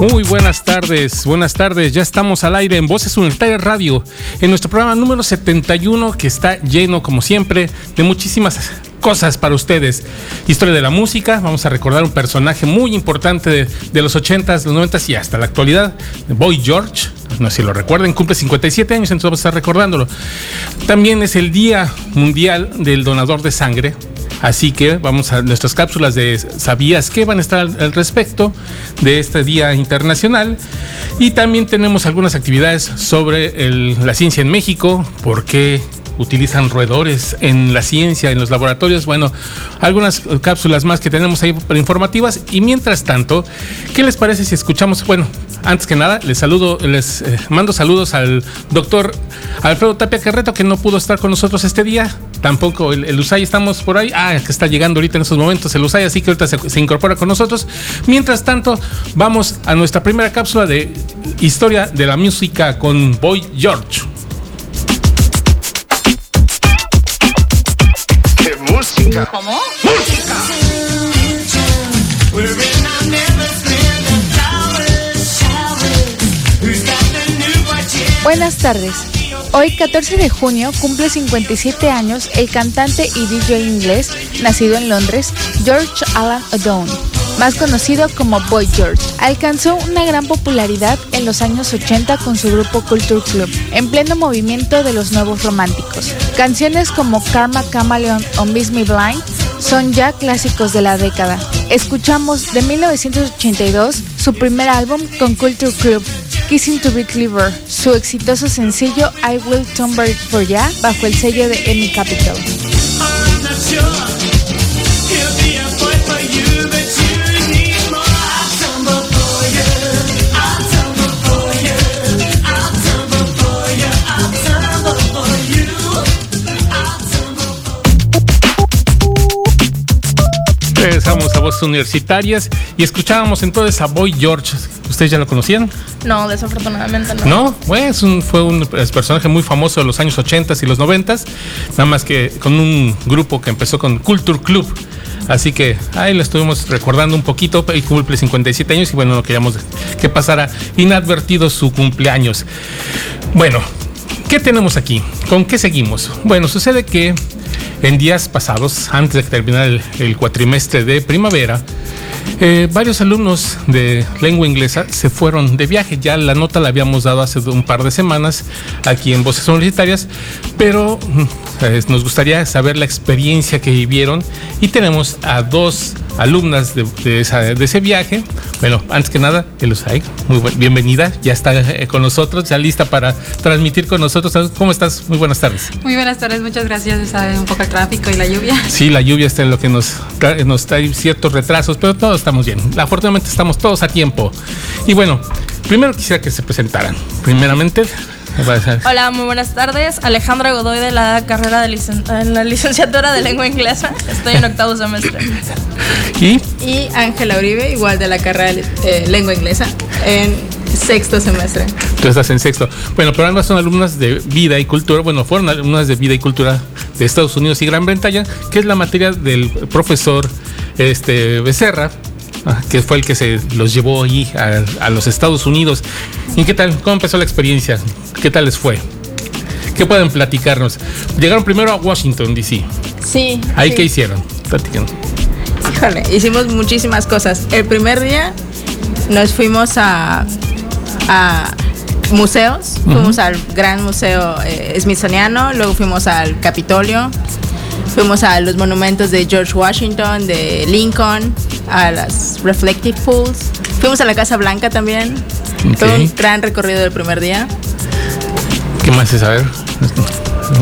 Muy buenas tardes, buenas tardes. Ya estamos al aire en Voces Universitarias Radio, en nuestro programa número 71 que está lleno, como siempre, de muchísimas cosas para ustedes. Historia de la música, vamos a recordar un personaje muy importante de, los 80s, los 90s y hasta la actualidad, Boy George. No sé si lo recuerden, cumple 57 años, entonces vamos a estar recordándolo. También es el Día Mundial del Donador de Sangre. Así que vamos a nuestras cápsulas de ¿Sabías qué? Van a estar al, respecto de este Día Internacional. Y también tenemos algunas actividades sobre la ciencia en México, por qué utilizan roedores en la ciencia, en los laboratorios. Bueno, algunas cápsulas más que tenemos ahí informativas. Y mientras tanto, ¿qué les parece si escuchamos? Bueno, antes que nada, les saludo, les eh, mando saludos al doctor Alfredo Tapia Carreto, que no pudo estar con nosotros este día. Tampoco el, el USAI estamos por ahí. Ah, que está llegando ahorita en estos momentos el USAI, así que ahorita se, se incorpora con nosotros. Mientras tanto, vamos a nuestra primera cápsula de historia de la música con Boy George. Música! ¿Cómo? Buenas tardes. Hoy, 14 de junio, cumple 57 años el cantante y DJ inglés, nacido en Londres, George Alan O'Donnell, más conocido como Boy George. Alcanzó una gran popularidad en los años 80 con su grupo Culture Club, en pleno movimiento de los nuevos románticos. Canciones como Karma Chameleon o Miss Me Blind son ya clásicos de la década. Escuchamos de 1982 su primer álbum con Culture Club, Kissing to Be Clever, su exitoso sencillo I Will It For Ya bajo el sello de EMI Capital. Regresamos a Voces Universitarias y escuchábamos entonces a Boy George. ¿Ustedes ya lo conocían? No, desafortunadamente no. ¿No? Bueno, es un- fue un personaje muy famoso de los años 80 y los 90 nada más que con un grupo que empezó con Culture Club. Así que ahí lo estuvimos recordando un poquito, y cumple 57 años y bueno, no queríamos que pasara inadvertido su cumpleaños. Bueno, ¿qué tenemos aquí? ¿Con qué seguimos? Bueno, sucede que en días pasados, antes de que terminara el, el cuatrimestre de primavera, eh, varios alumnos de lengua inglesa se fueron de viaje. Ya la nota la habíamos dado hace un par de semanas aquí en Voces Universitarias, pero eh, nos gustaría saber la experiencia que vivieron y tenemos a dos alumnas de, de esa- de ese viaje. Bueno, antes que nada, Elusay, muy buen- bienvenida, ya está eh, con nosotros, ya lista para transmitir con nosotros. ¿Cómo estás? Muy buenas tardes. Muy buenas tardes, muchas gracias. Sabe un poco el tráfico y la lluvia. Sí, la lluvia está en lo que nos, nos trae ciertos retrasos, pero todos estamos bien. Afortunadamente estamos todos a tiempo. Y bueno, primero quisiera que se presentaran. Primeramente, Hola, muy buenas tardes. Alejandra Godoy de la carrera de licen- en la licenciatura de lengua inglesa. Estoy en octavo semestre. y Y Ángela Uribe, igual de la carrera de eh, lengua inglesa, en sexto semestre. tú estás en sexto. Bueno, pero ambas son alumnas de vida y cultura. Bueno, fueron alumnas de vida y cultura de Estados Unidos y Gran Bretaña, que es la materia del profesor este, Becerra. Que fue el que se los llevó ahí a, a los Estados Unidos. ¿Y qué tal? ¿Cómo empezó la experiencia? ¿Qué tal les fue? ¿Qué pueden platicarnos? Llegaron primero a Washington, D.C. Sí. ¿Ahí sí. qué hicieron? Platiquen. Híjole, hicimos muchísimas cosas. El primer día nos fuimos a, a museos. Fuimos al Gran Museo eh, Smithsoniano, luego fuimos al Capitolio, fuimos a los monumentos de George Washington, de Lincoln, a las Reflective Pools. Fuimos a la Casa Blanca también. Fue Ok. un gran recorrido del primer día. ¿Qué más es saber?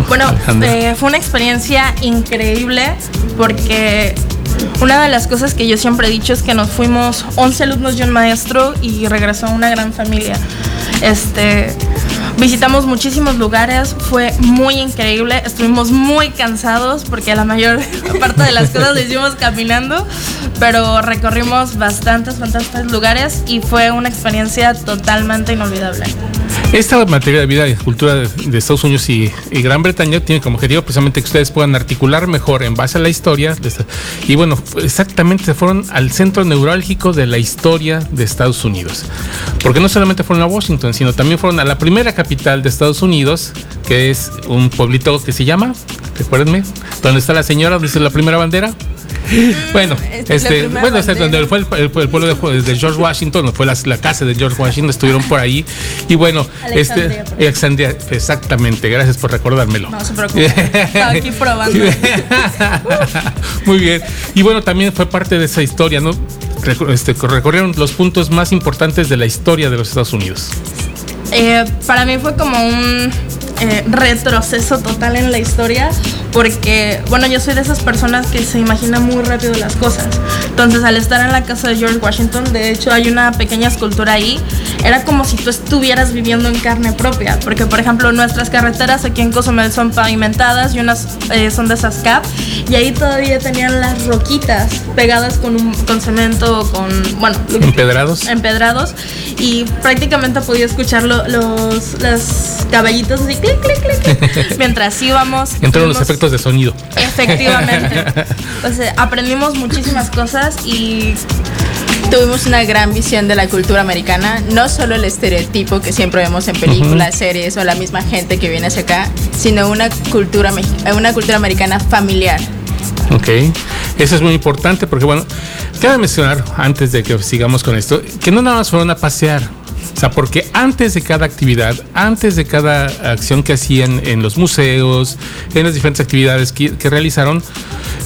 Bueno, eh, fue una experiencia increíble porque una de las cosas que yo siempre he dicho es que nos fuimos 11 alumnos y un maestro y regresó una gran familia. Este, Visitamos muchísimos lugares, fue muy increíble, estuvimos muy cansados porque la mayor parte de las cosas lo hicimos caminando, pero recorrimos bastantes, bastantes lugares y fue una experiencia totalmente inolvidable. Esta materia de vida y cultura de, Estados Unidos y, y Gran Bretaña tiene como objetivo precisamente que ustedes puedan articular mejor en base a la historia. de esta- y bueno, exactamente se fueron al centro neurálgico de la historia de Estados Unidos. Porque no solamente fueron a Washington, sino también fueron a la primera capital de Estados Unidos, que es un pueblito que se llama, recuérdenme, donde está la señora, donde dice la primera bandera. Bueno, Esta es la este, bueno, es bandera. donde fue el, el- el pueblo de, de George Washington, fue la, la casa de George Washington, estuvieron por ahí. Y bueno, Alexandria, este, Alexandria, exactamente, gracias por recordármelo. No se preocupe, estaba aquí probando. Muy bien. Y bueno, también fue parte de esa historia, ¿no? Este, recorrieron los puntos más importantes de la historia de los Estados Unidos. Eh, para mí fue como un eh, retroceso total en la historia porque, bueno, yo soy de esas personas que se imaginan muy rápido las cosas. Entonces, al estar en la casa de George Washington, de hecho hay una pequeña escultura ahí, era como si tú estuvieras viviendo en carne propia, porque, por ejemplo, nuestras carreteras aquí en Cozumel son pavimentadas y unas eh, son de esas cap, y ahí todavía tenían las roquitas pegadas con, un, con cemento, con, bueno, Empedrados. empedrados y prácticamente podía escuchar lo- los, los caballitos así clic, clic, clic, clic, mientras íbamos. Entraron los vimos- efectos de sonido. Efectivamente. Entonces aprendimos muchísimas cosas y Tuvimos una gran visión de la cultura americana, no solo el estereotipo que siempre vemos en películas, series o la misma gente que viene hacia acá, sino una cultura, una cultura americana familiar. Ok, eso es muy importante porque, bueno, cabe mencionar, antes de que sigamos con esto, que no nada más fueron a pasear. O sea, porque antes de cada actividad, antes de cada acción que hacían en los museos, en las diferentes actividades que, realizaron,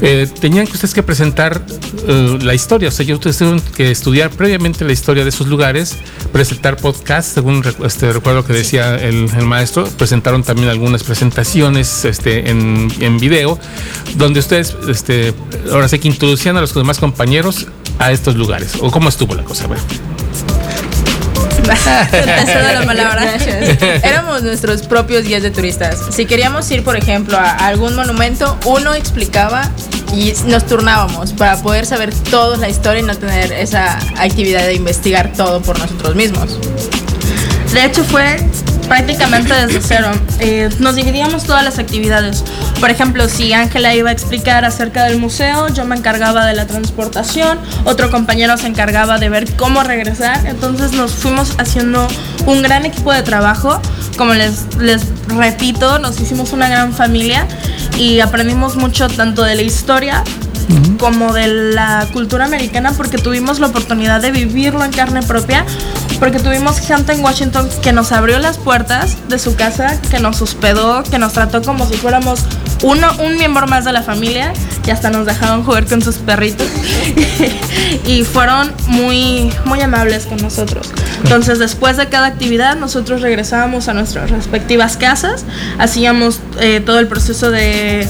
eh, tenían que ustedes que presentar eh, la historia. O sea, ya ustedes tuvieron que estudiar previamente la historia de esos lugares, presentar podcasts, según este, recuerdo que decía el, maestro, presentaron también algunas presentaciones este, en, en video, donde ustedes este, ahora sí que introducían a los demás compañeros a estos lugares. ¿O cómo estuvo la cosa? Bueno. Te cedo la palabra. Éramos nuestros propios guías de turistas. Si queríamos ir, por ejemplo, a algún monumento, uno explicaba y nos turnábamos para poder saber toda la historia y no tener esa actividad de investigar todo por nosotros mismos. De hecho fue prácticamente desde cero. Eh, nos dividíamos todas las actividades. Por ejemplo, si Ángela iba a explicar acerca del museo, yo me encargaba de la transportación, otro compañero se encargaba de ver cómo regresar. Entonces nos fuimos haciendo un gran equipo de trabajo. Como les, les repito, nos hicimos una gran familia y aprendimos mucho tanto de la historia como de la cultura americana porque tuvimos la oportunidad de vivirlo en carne propia, porque tuvimos gente en Washington que nos abrió las puertas de su casa, que nos hospedó, que nos trató como si fuéramos uno, un miembro más de la familia y hasta nos dejaron jugar con sus perritos y fueron muy, muy amables con nosotros. Entonces después de cada actividad nosotros regresábamos a nuestras respectivas casas, hacíamos eh, todo el proceso de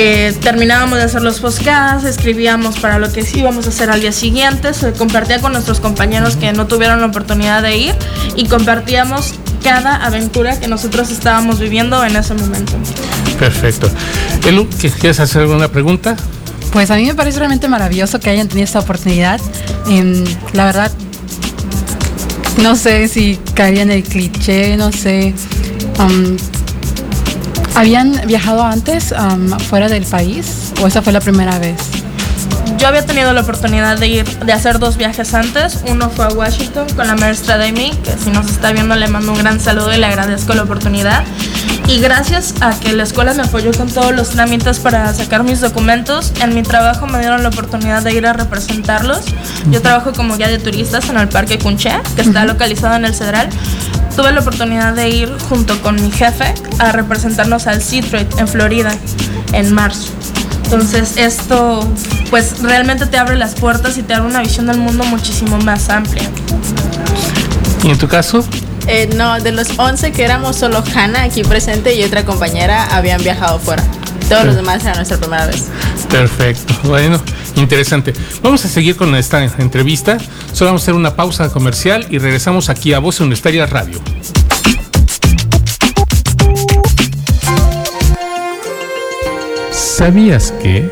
eh, terminábamos de hacer los podcasts, escribíamos para lo que sí íbamos a hacer al día siguiente, se compartía con nuestros compañeros que no tuvieron la oportunidad de ir y compartíamos cada aventura que nosotros estábamos viviendo en ese momento. Perfecto. Elu, ¿qué- ¿quieres hacer alguna pregunta? Pues a mí me parece realmente maravilloso que hayan tenido esta oportunidad. Em, la verdad, no sé si caería en el cliché, no sé. ¿Habían viajado antes am, fuera del país o esa fue la primera vez? Yo había tenido la oportunidad de ir, de hacer dos viajes antes. Uno fue a Washington con la maestra Demi, que si nos está viendo le mando un gran saludo y le agradezco la oportunidad. Y gracias a que la escuela me apoyó con todos los trámites para sacar mis documentos, en mi trabajo me dieron la oportunidad de ir a representarlos. Yo trabajo como guía de turistas en el Parque Cunché, que está localizado en el Cedral. Tuve la oportunidad de ir junto con mi jefe a representarnos al Seatrade en Florida en marzo. Entonces esto pues realmente te abre las puertas y te abre una visión del mundo muchísimo más amplia. ¿Y en tu caso? Eh, no, de los 11 que éramos, solo Hannah aquí presente y otra compañera habían viajado fuera. Todos los demás era nuestra primera vez. Perfecto. Bueno, interesante. Vamos a seguir con esta entrevista. Solo vamos a hacer una pausa comercial y regresamos aquí a Voz Universitaria Radio. ¿Sabías que?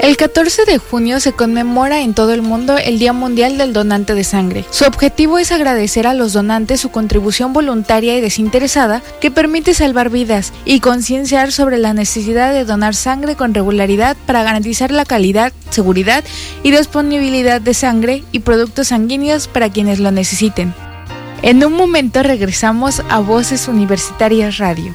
El 14 de junio se conmemora en todo el mundo el Día Mundial del Donante de Sangre. Su objetivo es agradecer a los donantes su contribución voluntaria y desinteresada que permite salvar vidas y concienciar sobre la necesidad de donar sangre con regularidad para garantizar la calidad, seguridad y disponibilidad de sangre y productos sanguíneos para quienes lo necesiten. En un momento regresamos a Voces Universitarias Radio.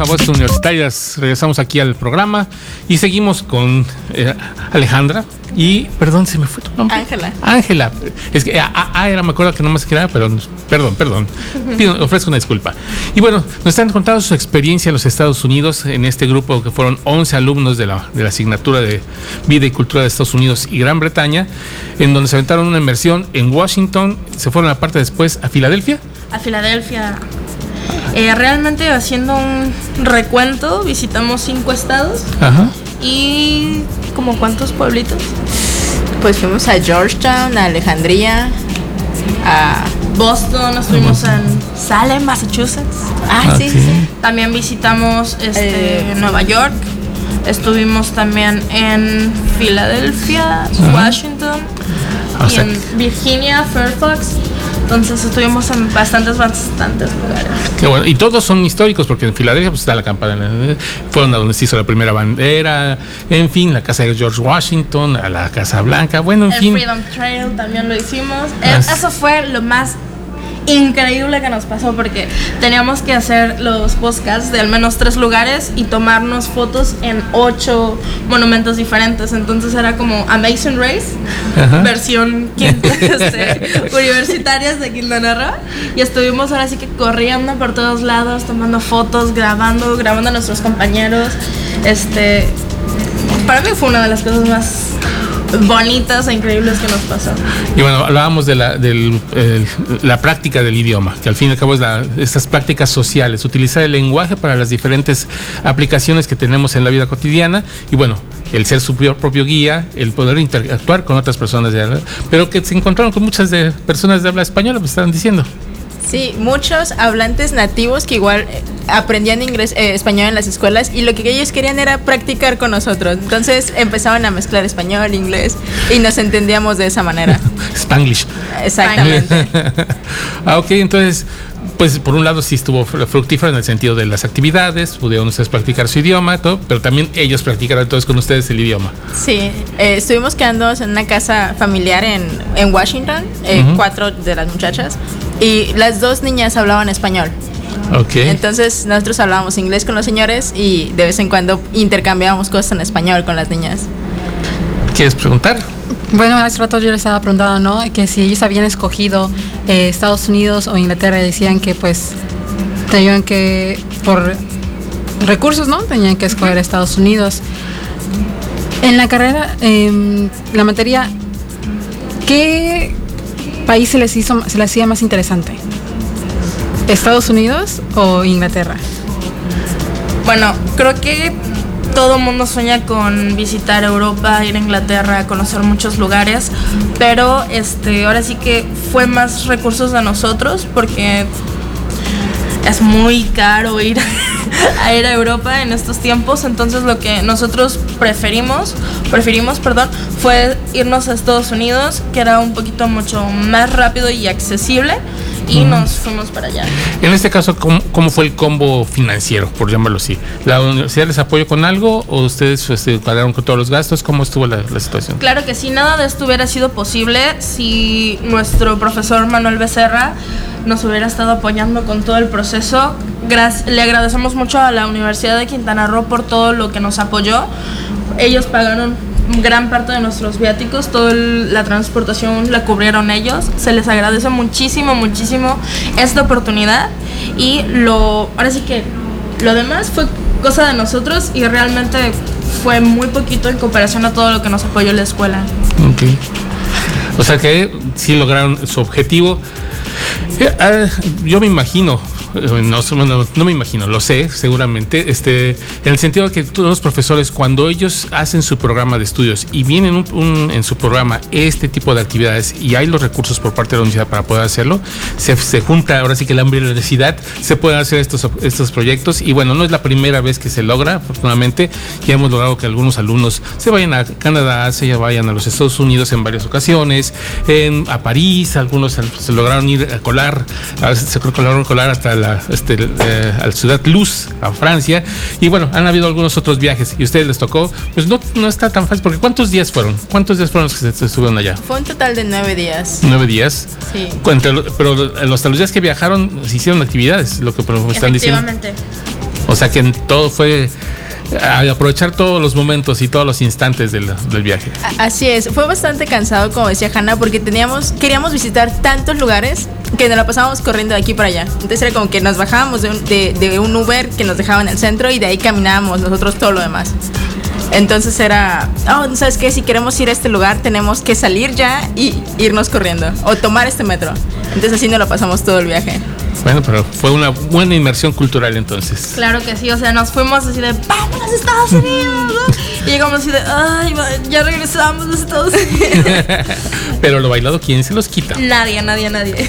A Voces Universitarias. Regresamos aquí al programa y seguimos con eh, Alejandra. Y, perdón, se me fue tu nombre. Ángela. Ángela. Es que, ah, ah, era, me acuerdo que no más quedaba, pero perdón, perdón. Pido, ofrezco una disculpa. Y bueno, nos están contando su experiencia en los Estados Unidos en este grupo que fueron 11 alumnos de la, de la asignatura de Vida y Cultura de Estados Unidos y Gran Bretaña, en donde se aventaron una inmersión en Washington, se fueron aparte después a Filadelfia. A Filadelfia. Eh, realmente haciendo un recuento, visitamos cinco estados Ajá. y como cuántos pueblitos. Pues fuimos a Georgetown, a Alejandría, a... Boston, estuvimos en Salem, Massachusetts. Ah, sí, sí, sí. También visitamos este, Eh. Nueva York. Estuvimos también en Filadelfia, Washington O y en Virginia, Fairfax. Entonces estuvimos en bastantes, bastantes lugares. Qué bueno. Y todos son históricos, porque en Filadelfia pues, está la campana. Fueron a donde se hizo la primera bandera. En fin, la casa de George Washington, a la Casa Blanca. Bueno, en El fin. Freedom Trail también lo hicimos. Eh. Eso fue lo más increíble que nos pasó porque teníamos que hacer los podcasts de al menos tres lugares y tomarnos fotos en ocho monumentos diferentes. Entonces era como Amazing Race, Ajá. versión este, universitarias de Quintana Roo. Y estuvimos ahora sí que corriendo por todos lados, tomando fotos, grabando, grabando a nuestros compañeros. Este, para mí fue una de las cosas más bonitas e increíbles que nos pasó. Y bueno, hablábamos de la, del, el- la práctica del idioma, que al fin y al cabo es la, estas prácticas sociales, utilizar el lenguaje para las diferentes aplicaciones que tenemos en la vida cotidiana y bueno, el ser su propio, guía, el poder interactuar con otras personas de pero que se encontraron con muchas de personas de habla española, me estaban diciendo. Sí, muchos hablantes nativos que igual eh, aprendían inglés, eh, español en las escuelas y lo que ellos querían era practicar con nosotros. Entonces empezaban a mezclar español, inglés y nos entendíamos de esa manera. Spanglish. Exactamente. ah, ok, entonces, pues por un lado sí estuvo fru- fructífero en el sentido de las actividades, pudieron ustedes practicar su idioma, todo, pero también ellos practicaron entonces con ustedes el idioma. Sí, eh, estuvimos quedándonos en una casa familiar en, en Washington, eh, cuatro de las muchachas, y las dos niñas hablaban español. Ok. Entonces nosotros hablábamos inglés con los señores y de vez en cuando intercambiábamos cosas en español con las niñas. ¿Quieres preguntar? Bueno, hace rato yo les estaba preguntando, ¿no? Que si ellos habían escogido eh, Estados Unidos o Inglaterra, y decían que pues tenían que, por recursos, ¿no? Tenían que escoger Estados Unidos. En la carrera, em, la materia, ¿qué país se les hizo, se les hacía más interesante? ¿Estados Unidos o Inglaterra? Bueno, creo que todo mundo sueña con visitar Europa, ir a Inglaterra, conocer muchos lugares, pero este, ahora sí que fue más recursos de nosotros porque es muy caro ir a ir a Europa en estos tiempos, entonces lo que nosotros preferimos, preferimos, perdón, fue irnos a Estados Unidos, que era un poquito mucho más rápido y accesible y nos fuimos para allá. En este caso, ¿cómo, cómo fue el combo financiero, por llamarlo así? ¿La universidad les apoyó con algo o ustedes este, pagaron con todos los gastos? ¿Cómo estuvo la, la situación? Claro que sí, nada de esto hubiera sido posible si nuestro profesor Manuel Becerra nos hubiera estado apoyando con todo el proceso. Le agradecemos mucho a la Universidad de Quintana Roo por todo lo que nos apoyó. Ellos pagaron gran parte de nuestros viáticos, toda la transportación la cubrieron ellos. Se les agradece muchísimo, muchísimo esta oportunidad y lo, ahora sí que lo demás fue cosa de nosotros y realmente fue muy poquito en comparación a todo lo que nos apoyó la escuela. Ok. O sea que sí lograron su objetivo. Eh, ah, yo me imagino, no, no, no, me imagino, lo sé seguramente, este, en el sentido de que todos los profesores cuando ellos hacen su programa de estudios y vienen en su programa este tipo de actividades y hay los recursos por parte de la universidad para poder hacerlo, se, se junta ahora sí que la necesidad, se pueden hacer estos, estos proyectos y bueno, no es la primera vez que se logra, afortunadamente. Ya hemos logrado que algunos alumnos se vayan a Canadá, se vayan a los Estados Unidos en varias ocasiones, en, a París, algunos se, lograron ir a colar, a, se lograron colar hasta la, este, eh, a la ciudad Luz, a Francia. Y bueno, han habido algunos otros viajes y a ustedes les tocó. Pues no, no está tan fácil, porque ¿cuántos días fueron? ¿Cuántos días fueron los que se estuvieron allá? Fue un total de nueve días. Nueve días. Sí. Entre, pero los, los días que viajaron se hicieron actividades, lo que me están diciendo. O sea que todo fue aprovechar todos los momentos y todos los instantes del, del, viaje. Así es, fue bastante cansado, como decía Hanna, porque teníamos, queríamos visitar tantos lugares que nos la pasábamos corriendo de aquí para allá. Entonces era como que nos bajábamos de un, de, de un Uber que nos dejaba en el centro y de ahí caminábamos nosotros todo lo demás. Entonces era, oh, ¿sabes qué? Si queremos ir a este lugar, tenemos que salir ya y irnos corriendo o tomar este metro. Entonces así nos lo pasamos todo el viaje. Bueno, pero fue una buena inmersión cultural entonces. Claro que sí, o sea, nos fuimos así de, vámonos a Estados Unidos, ¿no? Y llegamos así de, ay, ya regresamos a Estados Unidos. pero lo bailado, ¿quién se los quita? Nadie, nadie, nadie.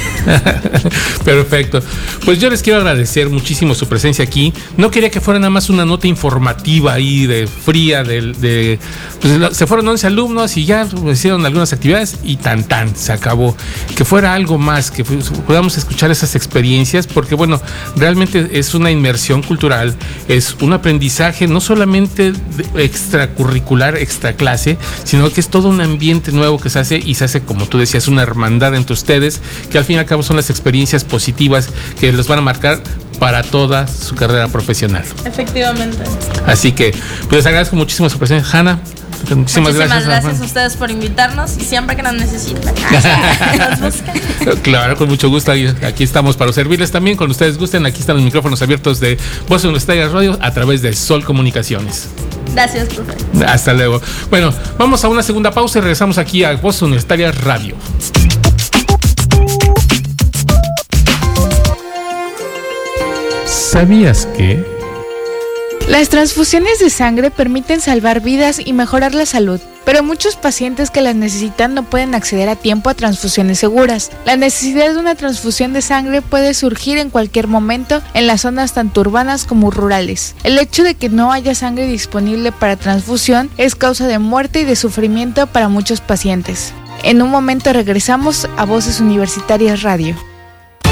Perfecto. Pues yo les quiero agradecer muchísimo su presencia aquí. No quería que fuera nada más una nota informativa ahí de fría, de, de pues, se fueron 11 alumnos y ya hicieron algunas actividades y tan tan, se acabó. Que fuera algo más, que podamos escuchar esas experiencias, porque bueno, realmente es una inmersión cultural, es un aprendizaje no solamente extracurricular, extra clase, sino que es todo un ambiente nuevo que se hace y se hace, como tú decías, una hermandad entre ustedes, que al fin y al cabo son las experiencias positivas que los van a marcar para toda su carrera profesional. Efectivamente. Así que, pues les agradezco muchísimo su presencia, Hanna. Muchísimas, Muchísimas gracias, gracias a ustedes por invitarnos y siempre que nos necesiten. claro, con mucho gusto. Aquí estamos para servirles también. Cuando ustedes gusten, aquí están los micrófonos abiertos de Voz Universitarias Radio a través de Sol Comunicaciones. Gracias, profe. Hasta luego. Bueno, vamos a una segunda pausa y regresamos aquí a Voz Universitarias Radio. ¿Sabías que? Las transfusiones de sangre permiten salvar vidas y mejorar la salud, pero muchos pacientes que las necesitan no pueden acceder a tiempo a transfusiones seguras. La necesidad de una transfusión de sangre puede surgir en cualquier momento en las zonas tanto urbanas como rurales. El hecho de que no haya sangre disponible para transfusión es causa de muerte y de sufrimiento para muchos pacientes. En un momento regresamos a Voces Universitarias Radio.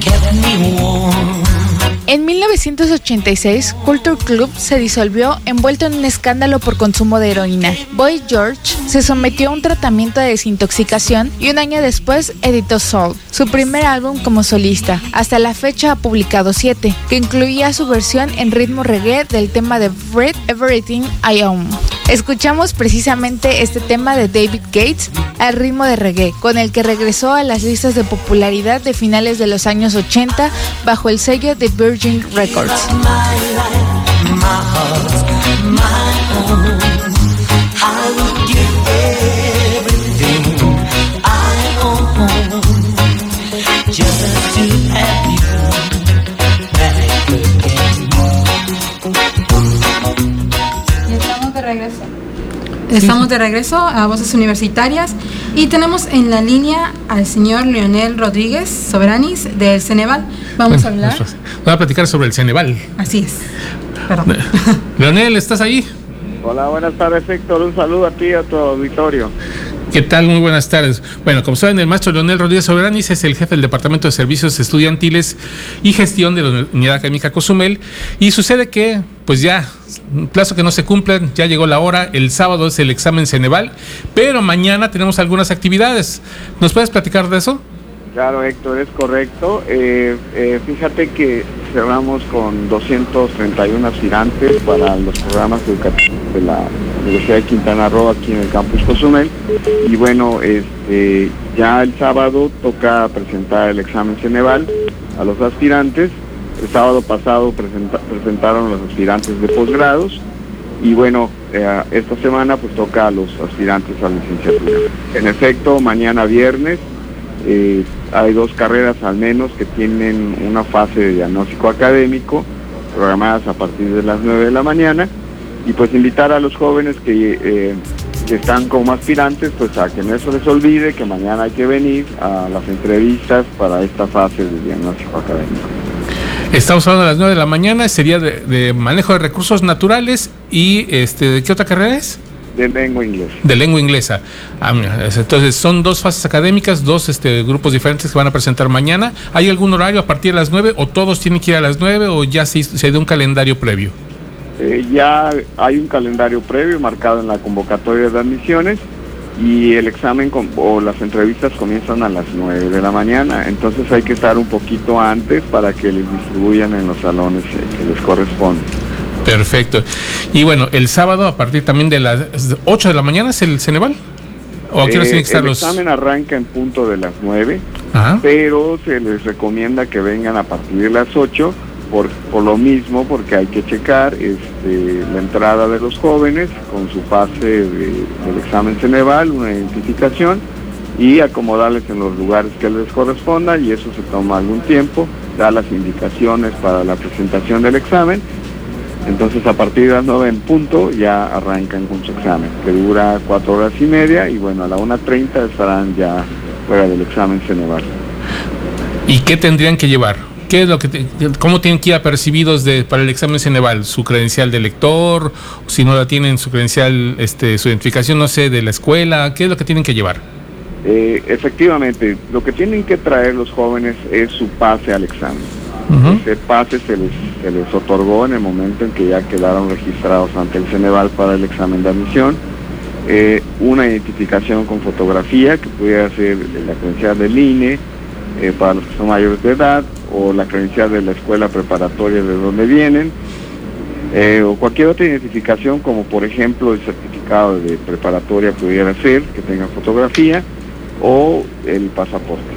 kept me warm. En 1986, Culture Club se disolvió envuelto en un escándalo por consumo de heroína. Boy George se sometió a un tratamiento de desintoxicación y un año después editó Soul, su primer álbum como solista. Hasta la fecha ha publicado siete, que incluía su versión en ritmo reggae del tema de Breathe Everything I Own. Escuchamos precisamente este tema de David Gates al ritmo de reggae, con el que regresó a las listas de popularidad de finales de los años 80 bajo el sello de Virgin Records. Estamos de regreso a Voces Universitarias y tenemos en la línea al señor Leonel Rodríguez Soberanis del Ceneval. Vamos bueno, a hablar. Vamos a platicar sobre el Ceneval. Así es. Perdón. Leonel, ¿estás ahí? Hola, buenas tardes, Héctor. Un saludo a ti y a tu auditorio. ¿Qué tal? Muy buenas tardes. Bueno, como saben, el maestro Leonel Rodríguez Soberanis es el jefe del Departamento de Servicios Estudiantiles y Gestión de la Unidad Académica Cozumel. Y sucede que, pues ya, plazo que no se cumplen, ya llegó la hora. El sábado es el examen Ceneval, pero mañana tenemos algunas actividades. ¿Nos puedes platicar de eso? Claro, Héctor, es correcto. Eh, eh, fíjate que cerramos con 231 aspirantes para los programas educativos de la Universidad de Quintana Roo aquí en el campus Cozumel. Y bueno, este, ya el sábado toca presentar el examen Ceneval a los aspirantes. El sábado pasado presentaron los aspirantes de posgrados y bueno, eh, esta semana pues toca a los aspirantes a la licenciatura. En efecto, mañana viernes eh, hay dos carreras al menos que tienen una fase de diagnóstico académico programadas a partir de las 9 de la mañana y pues invitar a los jóvenes que, eh, que están como aspirantes pues a que no se les olvide que mañana hay que venir a las entrevistas para esta fase de diagnóstico académico. Estamos hablando a las 9 de la mañana, sería de, manejo de recursos naturales y este, ¿de qué otra carrera es? De lengua inglesa. De lengua inglesa. Ah, entonces son dos fases académicas, dos este, grupos diferentes que van a presentar mañana. ¿Hay algún horario a partir de las 9 o todos tienen que ir a las 9 o ya se, se dio un calendario previo? Eh, ya hay un calendario previo marcado en la convocatoria de admisiones y el examen o las entrevistas comienzan a las 9 de la mañana, entonces hay que estar un poquito antes para que les distribuyan en los salones eh, que les corresponden. Perfecto. Y bueno, el sábado a partir también de las 8 de la mañana es el Ceneval. ¿O eh, estar el examen arranca en punto de las 9, pero se les recomienda que vengan a partir de las 8 por, por lo mismo, porque hay que checar este, la entrada de los jóvenes con su fase del examen Ceneval, una identificación y acomodarles en los lugares que les corresponda y eso se toma algún tiempo, da las indicaciones para la presentación del examen entonces a partir de las 9 en punto ya arrancan con su examen, que dura cuatro horas y media y bueno, a la 1.30 estarán ya fuera del examen Ceneval. ¿Y qué tendrían que llevar? ¿Qué es lo que ¿Cómo tienen que ir apercibidos de, para el examen Ceneval? ¿Su credencial de lector? Si no la tienen, su credencial, este, su identificación, no sé, de la escuela. ¿Qué es lo que tienen que llevar? Eh, efectivamente, lo que tienen que traer los jóvenes es su pase al examen. Ese pase se les, se les otorgó en el momento en que ya quedaron registrados ante el Ceneval para el examen de admisión. Eh, una identificación con fotografía que pudiera ser la credencial del INE eh, para los que son mayores de edad o la credencial de la escuela preparatoria de donde vienen eh, o cualquier otra identificación como por ejemplo el certificado de preparatoria pudiera ser que tenga fotografía o el pasaporte.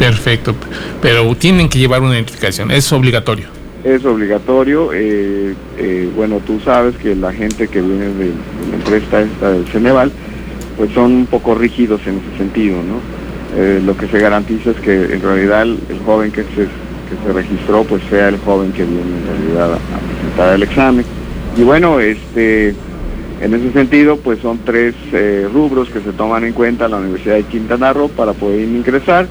Perfecto, pero tienen que llevar una identificación, es obligatorio. Es obligatorio, eh, eh, bueno, tú sabes que la gente que viene de, la empresa esta del Ceneval, pues son un poco rígidos en ese sentido, ¿no? Eh, lo que se garantiza es que en realidad el, joven que se, que se registró, pues sea el joven que viene en realidad a, presentar el examen. Y bueno, este, en ese sentido, pues son tres rubros que se toman en cuenta la Universidad de Quintana Roo para poder ingresar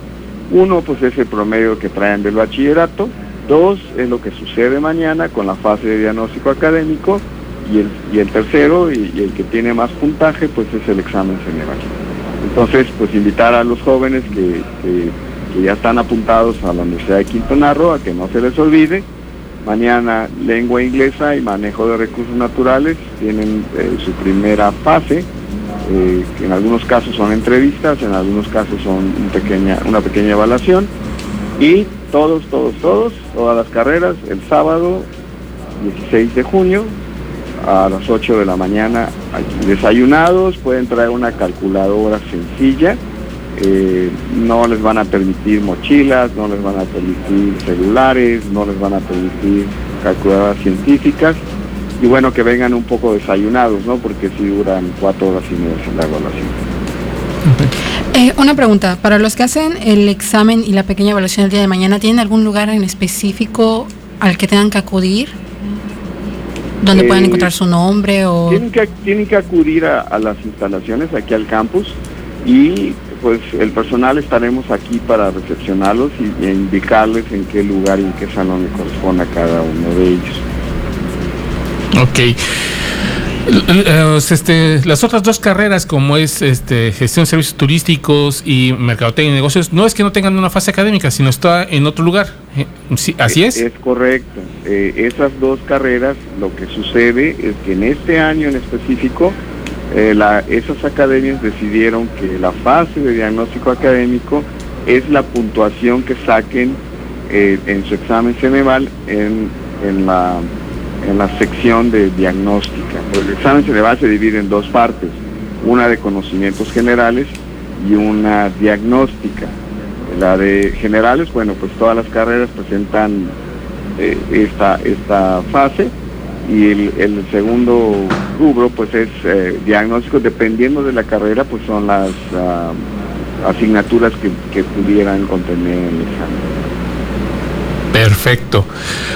uno, pues es el promedio que traen del bachillerato. Dos, es lo que sucede mañana con la fase de diagnóstico académico. Y el, y el tercero, y, el que tiene más puntaje, pues es el examen general. Entonces, pues invitar a los jóvenes que, ya están apuntados a la Universidad de Quintana Roo a que no se les olvide. Mañana lengua inglesa y manejo de recursos naturales tienen eh, su primera fase eh, en algunos casos son entrevistas, en algunos casos son una pequeña evaluación. Y todos, todos, todos, todas las carreras el sábado 16 de junio a las 8 de la mañana desayunados, pueden traer una calculadora sencilla, eh, no les van a permitir mochilas, no les van a permitir celulares, no les van a permitir calculadoras científicas, y bueno, que vengan un poco desayunados, ¿no? Porque si duran cuatro horas y media en la evaluación. Eh, una pregunta, para los que hacen el examen y la pequeña evaluación el día de mañana, ¿tienen algún lugar en específico al que tengan que acudir? ¿Donde puedan eh, encontrar su nombre o...? Tienen que, tienen que acudir a, las instalaciones, aquí al campus, y pues el personal estaremos aquí para recepcionarlos y, e indicarles en qué lugar y en qué salón le corresponde a cada uno de ellos. Ok. Eh, este, las otras dos carreras, como es este, gestión de servicios turísticos y mercadotecnia y negocios, no es que no tengan una fase académica, sino está en otro lugar. Eh, ¿Así es? Es correcto. Eh, esas dos carreras, lo que sucede es que en este año en específico, esas academias decidieron que la fase de diagnóstico académico es la puntuación que saquen en su examen Ceneval en, en la en la sección de diagnóstica. El examen Ceneval se divide en dos partes, una de conocimientos generales y una diagnóstica. La de generales, bueno, pues todas las carreras presentan eh, esta, esta fase y el, segundo rubro pues es eh, diagnóstico, dependiendo de la carrera pues son las ah, asignaturas que pudieran contener el examen. Perfecto.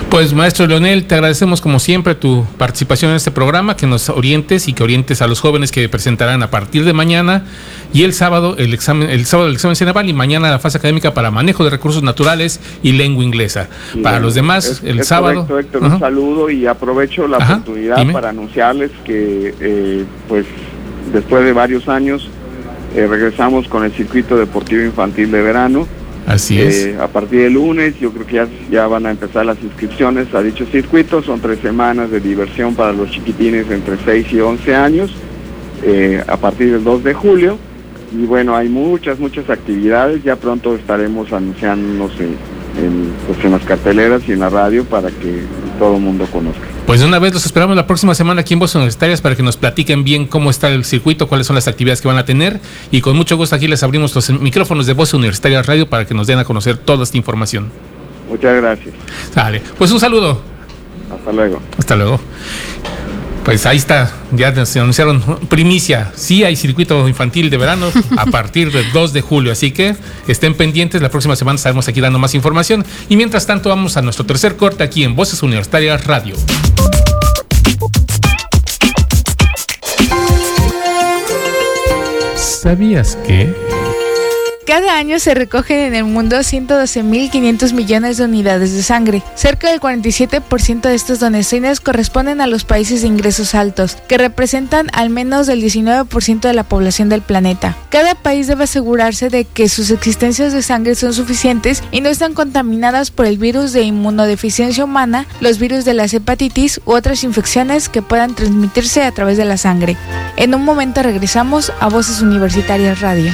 Pues maestro Leonel, te agradecemos como siempre tu participación en este programa, que nos orientes y que orientes a los jóvenes que presentarán a partir de mañana y el sábado el examen, el sábado el examen Ceneval y mañana la fase académica para manejo de recursos naturales y lengua inglesa. para los demás, el sábado. Correcto, Héctor, un saludo y aprovecho la oportunidad para anunciarles que eh, pues después de varios años eh, regresamos con el circuito deportivo infantil de verano Así es. Eh, a partir del lunes yo creo que ya, ya van a empezar las inscripciones a dicho circuito. Son tres semanas de diversión para los chiquitines entre 6 y 11 años eh, a partir del 2 de julio. Y bueno, hay muchas, muchas actividades. Ya pronto estaremos anunciándonos en, pues, en las carteleras y en la radio para que todo el mundo conozca. Pues de una vez los esperamos la próxima semana aquí en Voces Universitarias para que nos platiquen bien cómo está el circuito, cuáles son las actividades que van a tener y con mucho gusto aquí les abrimos los micrófonos de Voces Universitarias Radio para que nos den a conocer toda esta información. Muchas gracias. Dale, pues un saludo. Hasta luego. Hasta luego. Pues ahí está, ya se anunciaron primicia. Sí hay circuito infantil de verano a partir del 2 de julio, así que estén pendientes. La próxima semana estaremos aquí dando más información. Y mientras tanto, vamos a nuestro tercer corte aquí en Voces Universitarias Radio. ¿Sabías que? Cada año se recogen en el mundo 112.500 millones de unidades de sangre. Cerca del 47% de estas donaciones corresponden a los países de ingresos altos, que representan al menos el 19% de la población del planeta. Cada país debe asegurarse de que sus existencias de sangre son suficientes y no están contaminadas por el virus de inmunodeficiencia humana, los virus de las hepatitis u otras infecciones que puedan transmitirse a través de la sangre. En un momento regresamos a Voces Universitarias Radio.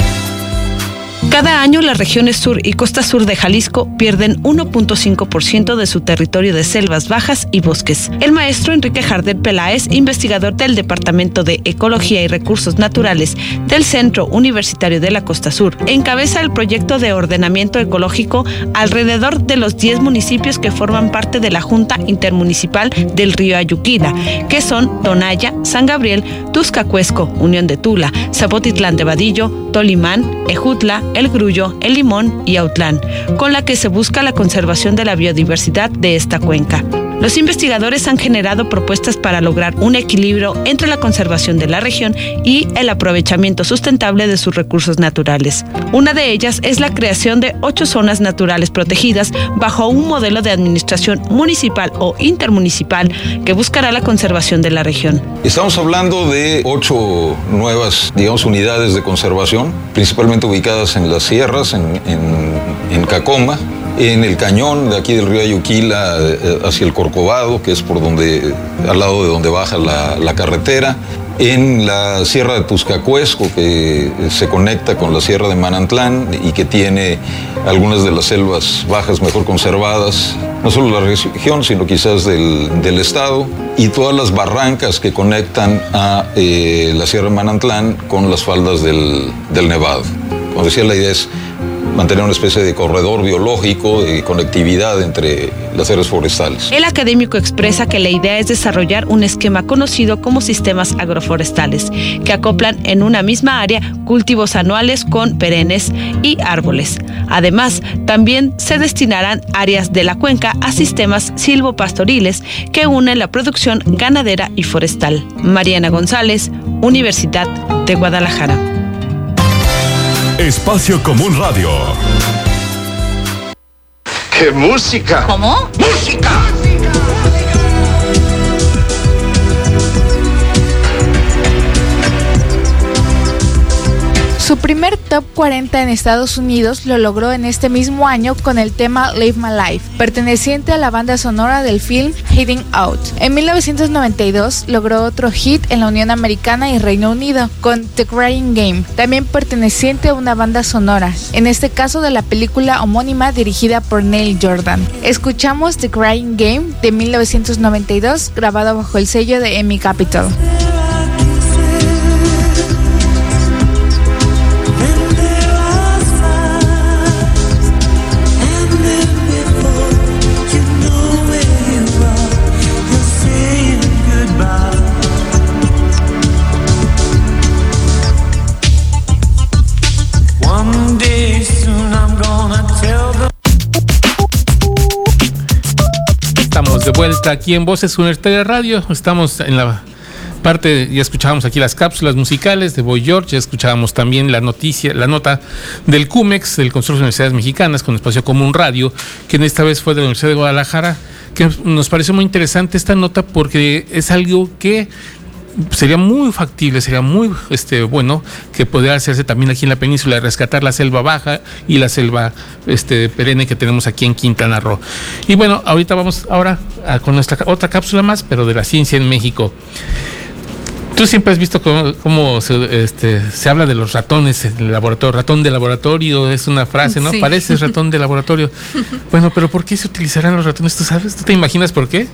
Cada año las regiones sur y costa sur de Jalisco pierden 1.5% de su territorio de selvas bajas y bosques. El maestro Enrique Jardel Peláez, investigador del Departamento de Ecología y Recursos Naturales del Centro Universitario de la Costa Sur, encabeza el proyecto de ordenamiento ecológico alrededor de los 10 municipios que forman parte de la Junta Intermunicipal del Río Ayuquila, que son Tonaya, San Gabriel, Tuscacuesco, Unión de Tula, Zapotitlán de Vadillo, Tolimán, Ejutla, el Grullo, el Limón y Autlán, con la que se busca la conservación de la biodiversidad de esta cuenca. Los investigadores han generado propuestas para lograr un equilibrio entre la conservación de la región y el aprovechamiento sustentable de sus recursos naturales. Una de ellas es la creación de ocho zonas naturales protegidas bajo un modelo de administración municipal o intermunicipal que buscará la conservación de la región. Estamos hablando de ocho nuevas, digamos, unidades de conservación, principalmente ubicadas en las sierras, en, en Cacoma, en el cañón de aquí del río Ayuquila eh, hacia el Corcovado, que es por donde, al lado de donde baja la, carretera, en la Sierra de Tuscacuesco, que se conecta con la Sierra de Manantlán y que tiene algunas de las selvas bajas mejor conservadas, no solo la región, sino quizás del, estado, y todas las barrancas que conectan a eh, la Sierra de Manantlán con las faldas del, del Nevado. Como decía, la idea es mantener una especie de corredor biológico, de conectividad entre las áreas forestales. El académico expresa que la idea es desarrollar un esquema conocido como sistemas agroforestales, que acoplan en una misma área cultivos anuales con perennes y árboles. Además, también se destinarán áreas de la cuenca a sistemas silvopastoriles que unen la producción ganadera y forestal. Mariana González, Universidad de Guadalajara. Espacio Común Radio. ¡Qué música! ¿Cómo? ¡Música! Su primer top 40 en Estados Unidos lo logró en este mismo año con el tema Live My Life, perteneciente a la banda sonora del film Hitting Out. En 1992 logró otro hit en la Unión Americana y Reino Unido con The Crying Game, también perteneciente a una banda sonora, en este caso de la película homónima dirigida por Neil Jordan. Escuchamos The Crying Game de 1992 grabado bajo el sello de Emmy Capital. Vuelta aquí en Voces Universitaria Radio. Estamos en la parte, ya escuchábamos aquí las cápsulas musicales de Boy George, ya escuchábamos también la noticia, la nota del CUMEX, del Consorcio de Universidades Mexicanas, con Espacio Común Radio, que en esta vez fue de la Universidad de Guadalajara, que nos pareció muy interesante esta nota porque es algo que sería muy factible, sería muy este, bueno que pudiera hacerse también aquí en la península, rescatar la selva baja y la selva este, perenne que tenemos aquí en Quintana Roo. Y bueno, ahorita vamos ahora a- con nuestra otra cápsula más, pero de la ciencia en México. Tú siempre has visto cómo, cómo se, este, se habla de los ratones en el laboratorio. Ratón de laboratorio es una frase, ¿no? Sí. Pareces ratón de laboratorio. Bueno, pero ¿por qué se utilizarán los ratones? ¿Tú sabes? ¿Tú te imaginas por qué?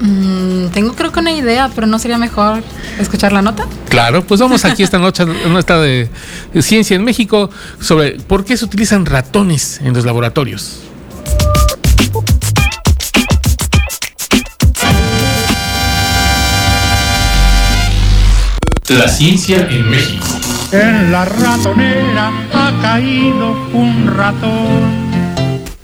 Mm, tengo creo que una idea, pero no sería mejor escuchar la nota. Claro, pues vamos aquí esta noche a una esta de ciencia en México sobre por qué se utilizan ratones en los laboratorios. La ciencia en México. En la ratonera ha caído un ratón.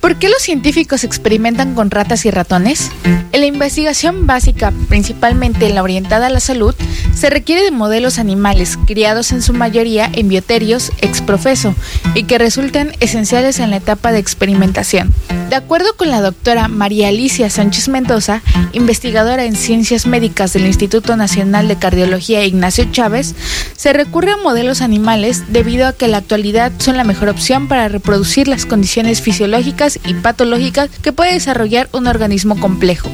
¿Por qué los científicos experimentan con ratas y ratones? En la investigación básica, principalmente en la orientada a la salud, se requiere de modelos animales criados en su mayoría en bioterios ex profeso y que resultan esenciales en la etapa de experimentación. De acuerdo con la doctora María Alicia Sánchez Mendoza, investigadora en ciencias médicas del Instituto Nacional de Cardiología Ignacio Chávez, se recurre a modelos animales debido a que en la actualidad son la mejor opción para reproducir las condiciones fisiológicas y patológicas que puede desarrollar un organismo complejo.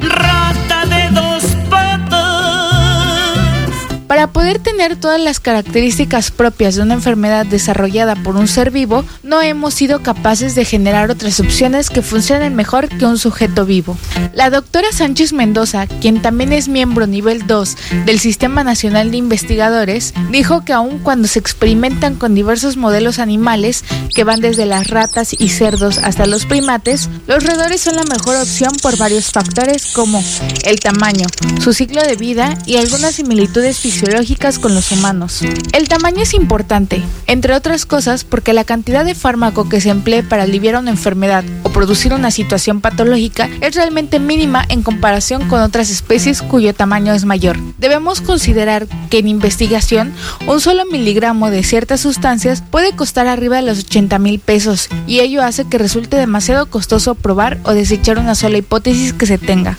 Para poder tener todas las características propias de una enfermedad desarrollada por un ser vivo, no hemos sido capaces de generar otras opciones que funcionen mejor que un sujeto vivo. La doctora Sánchez Mendoza, quien también es miembro nivel 2 del Sistema Nacional de Investigadores, dijo que aun cuando se experimentan con diversos modelos animales, que van desde las ratas y cerdos hasta los primates, los roedores son la mejor opción por varios factores como el tamaño, su ciclo de vida y algunas similitudes fisiológicas con los humanos. El tamaño es importante, entre otras cosas porque la cantidad de fármaco que se emplee para aliviar una enfermedad o producir una situación patológica es realmente mínima en comparación con otras especies cuyo tamaño es mayor. Debemos considerar que en investigación un solo miligramo de ciertas sustancias puede costar arriba de los 80 mil pesos y ello hace que resulte demasiado costoso probar o desechar una sola hipótesis que se tenga.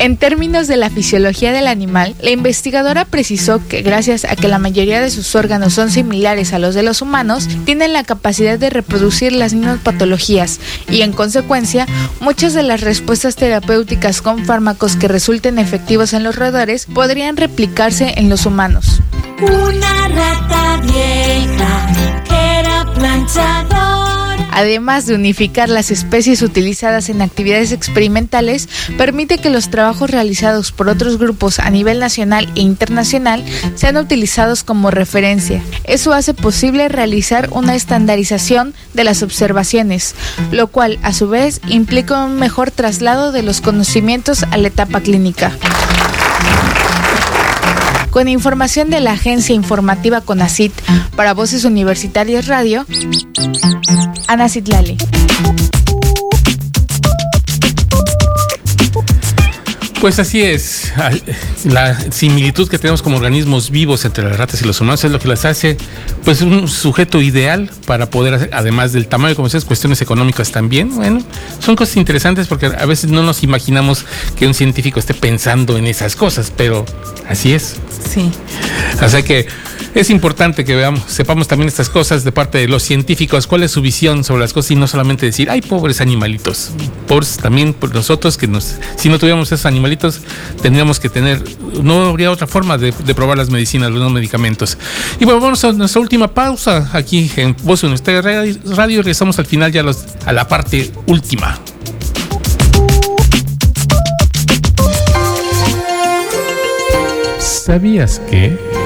En términos de la fisiología del animal, la investigadora precisó que gracias a que la mayoría de sus órganos son similares a los de los humanos, tienen la capacidad de reproducir las mismas patologías y en consecuencia, muchas de las respuestas terapéuticas con fármacos que resulten efectivos en los roedores podrían replicarse en los humanos. Una rata vieja que era planchadora. Además de unificar las especies utilizadas en actividades experimentales, permite que los trabajos realizados por otros grupos a nivel nacional e internacional sean utilizados como referencia. Eso hace posible realizar una estandarización de las observaciones, lo cual a su vez implica un mejor traslado de los conocimientos a la etapa clínica. Con información de la agencia informativa CONACIT para Voces Universitarias Radio, Ana Citlali. Pues así es. La similitud que tenemos como organismos vivos entre las ratas y los humanos es lo que las hace pues un sujeto ideal para poder hacer, además del tamaño, como decías, cuestiones económicas también. Bueno, son cosas interesantes porque a veces no nos imaginamos que un científico esté pensando en esas cosas, pero así es. Sí. O sea que es importante que veamos, sepamos también estas cosas de parte de los científicos, cuál es su visión sobre las cosas y no solamente decir, ay, pobres animalitos. Pobres también por nosotros que nos, si no tuviéramos esos animalitos, tendríamos que tener, no habría otra forma de, probar las medicinas, los medicamentos. Y bueno, vamos a nuestra última pausa aquí en Voz Universitaria Radio y regresamos al final ya a la parte última. ¿Sabías que?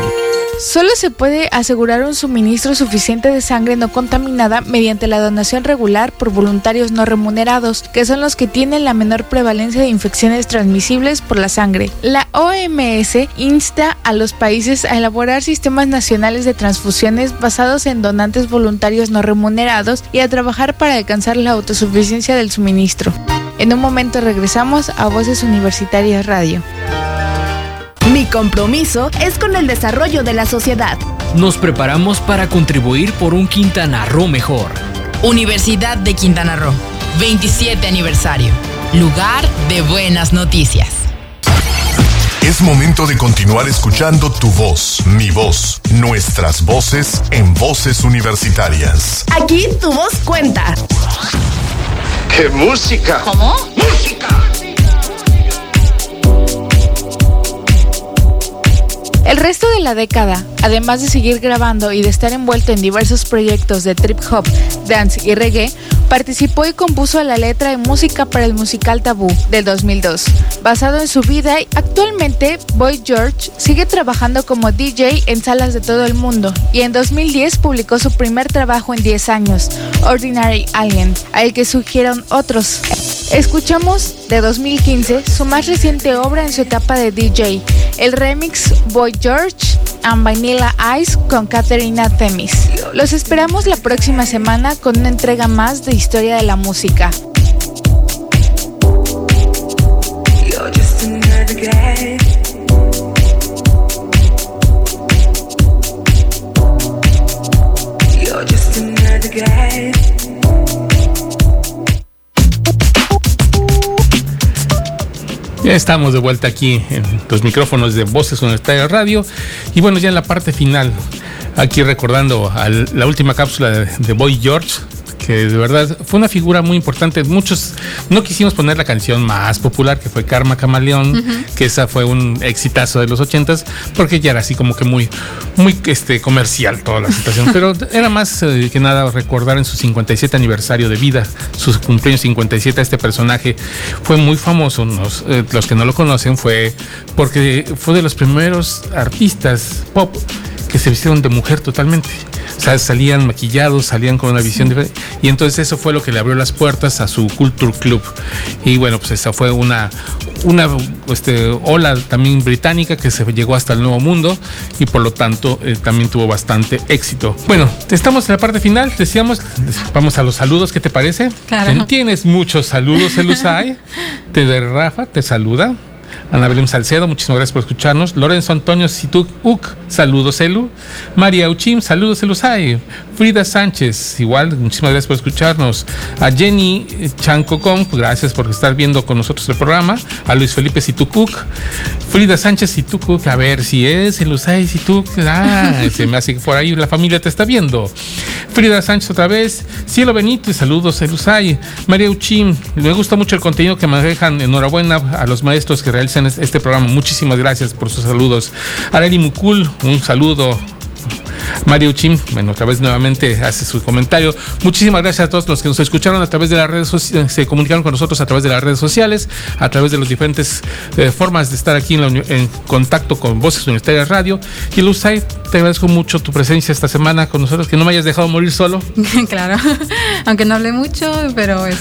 Solo se puede asegurar un suministro suficiente de sangre no contaminada mediante la donación regular por voluntarios no remunerados, que son los que tienen la menor prevalencia de infecciones transmisibles por la sangre. La OMS insta a los países a elaborar sistemas nacionales de transfusiones basados en donantes voluntarios no remunerados y a trabajar para alcanzar la autosuficiencia del suministro. En un momento regresamos a Voces Universitarias Radio. Mi compromiso es con el desarrollo de la sociedad. Nos preparamos para contribuir por un Quintana Roo mejor. Universidad de Quintana Roo, 27 aniversario. Lugar de buenas noticias. Es momento de continuar escuchando tu voz, mi voz, nuestras voces en voces universitarias. Aquí tu voz cuenta. ¡Qué música! ¿Cómo? ¡Música! El resto de la década, además de seguir grabando y de estar envuelto en diversos proyectos de trip hop, dance y reggae, participó y compuso la letra y música para el musical Tabú del 2002. Basado en su vida, actualmente Boy George sigue trabajando como DJ en salas de todo el mundo y en 2010 publicó su primer trabajo en 10 años, Ordinary Alien, al que surgieron otros. Escuchamos de 2015 su más reciente obra en su etapa de DJ, el remix Boy George and Vanilla Ice con Caterina Temis. Los esperamos la próxima semana con una entrega más de historia de la música. Ya estamos de vuelta aquí en los micrófonos de Voces Universitarias Radio. Y bueno, ya en la parte final, aquí recordando a la última cápsula de, de Boy George, que de verdad fue una figura muy importante. Muchos no quisimos poner la canción más popular, que fue Karma Camaleón, que esa fue un exitazo de los ochentas, porque ya era así como que muy, muy este, comercial toda la situación. Pero era más eh, que nada recordar en su 57 aniversario de vida, su cumpleaños 57, este personaje fue muy famoso. Eh, los que no lo conocen fue porque fue de los primeros artistas pop que se vistieron de mujer totalmente. O sea, salían maquillados, salían con una visión diferente. Y entonces eso fue lo que le abrió las puertas a su Culture Club. Y bueno, pues esa fue una, una este, ola también británica que se llegó hasta el Nuevo Mundo y por lo tanto eh, también tuvo bastante éxito. Bueno, estamos en la parte final. Decíamos, vamos a los saludos, ¿qué te parece? Claro. Tienes muchos saludos, Elusay. te de Rafa, te saluda. Ana Belén Salcedo, muchísimas gracias por escucharnos. Lorenzo Antonio Situk Uk, saludos Elu. María Uchim, saludos Elusay. Frida Sánchez, igual, muchísimas gracias por escucharnos. A Jenny Chancocom, gracias por estar viendo con nosotros el programa. A Luis Felipe Situkuk. Frida Sánchez Situkuk, a ver si es Elusay Situk. Ah, se me hace que por ahí la familia te está viendo. Frida Sánchez otra vez. Cielo Benítez, saludos Elusay. María Uchim, me gusta mucho el contenido que manejan. Enhorabuena a los maestros que realizan es- este programa. Muchísimas gracias por sus saludos. Areli Mukul, un saludo. Mario Chim, bueno, otra vez nuevamente hace su comentario. Muchísimas gracias a todos los que nos escucharon a través de las redes sociales, se comunicaron con nosotros a través de las redes sociales, a través de las diferentes eh, formas de estar aquí en, la en contacto con Voces Universitarias Radio. Y Luzay, te agradezco mucho tu presencia esta semana con nosotros, que no me hayas dejado morir solo. claro, aunque no hablé mucho, pero es,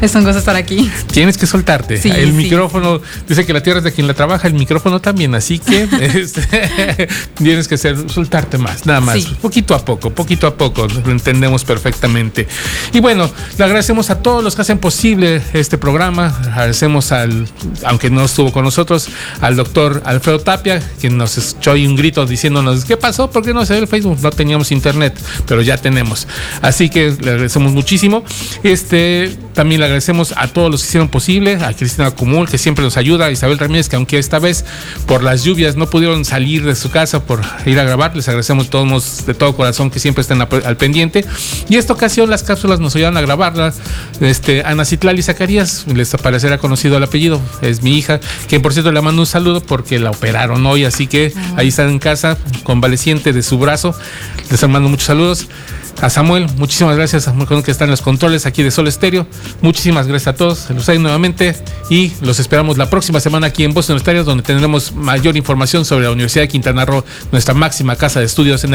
es un gusto estar aquí. Tienes que soltarte. Sí, el sí. micrófono, dice que la tierra es de quien la trabaja, el micrófono también, así que este, tienes que ser, soltarte más, nada más, Sí. poquito a poco, poquito a poco, lo entendemos perfectamente. Y bueno, le agradecemos a todos los que hacen posible este programa, agradecemos al, aunque no estuvo con nosotros, al doctor Alfredo Tapia, quien nos echó ahí un grito diciéndonos, ¿qué pasó? ¿Por qué no se ve el Facebook? No teníamos internet, pero ya tenemos. Así que le agradecemos muchísimo. Este, también le agradecemos a todos los que hicieron posible, a Cristina Cumul, que siempre nos ayuda, a Isabel Ramírez, que aunque esta vez por las lluvias no pudieron salir de su casa por ir a grabar, les agradecemos todos de todo corazón que siempre estén al pendiente. Y esta ocasión las cápsulas nos ayudaron a grabarlas. Este, Ana Citlali Zacarías, les parecerá conocido el apellido, es mi hija, que por cierto le mando un saludo porque la operaron hoy, así que ahí está en casa, convaleciente de su brazo. Les mando muchos saludos. A Samuel, muchísimas gracias, Samuel, que está en los controles aquí de Sol Estéreo. Muchísimas gracias a todos, los hay nuevamente y los esperamos la próxima semana aquí en Voz Universitaria, donde tendremos mayor información sobre la Universidad de Quintana Roo, nuestra máxima casa de estudios en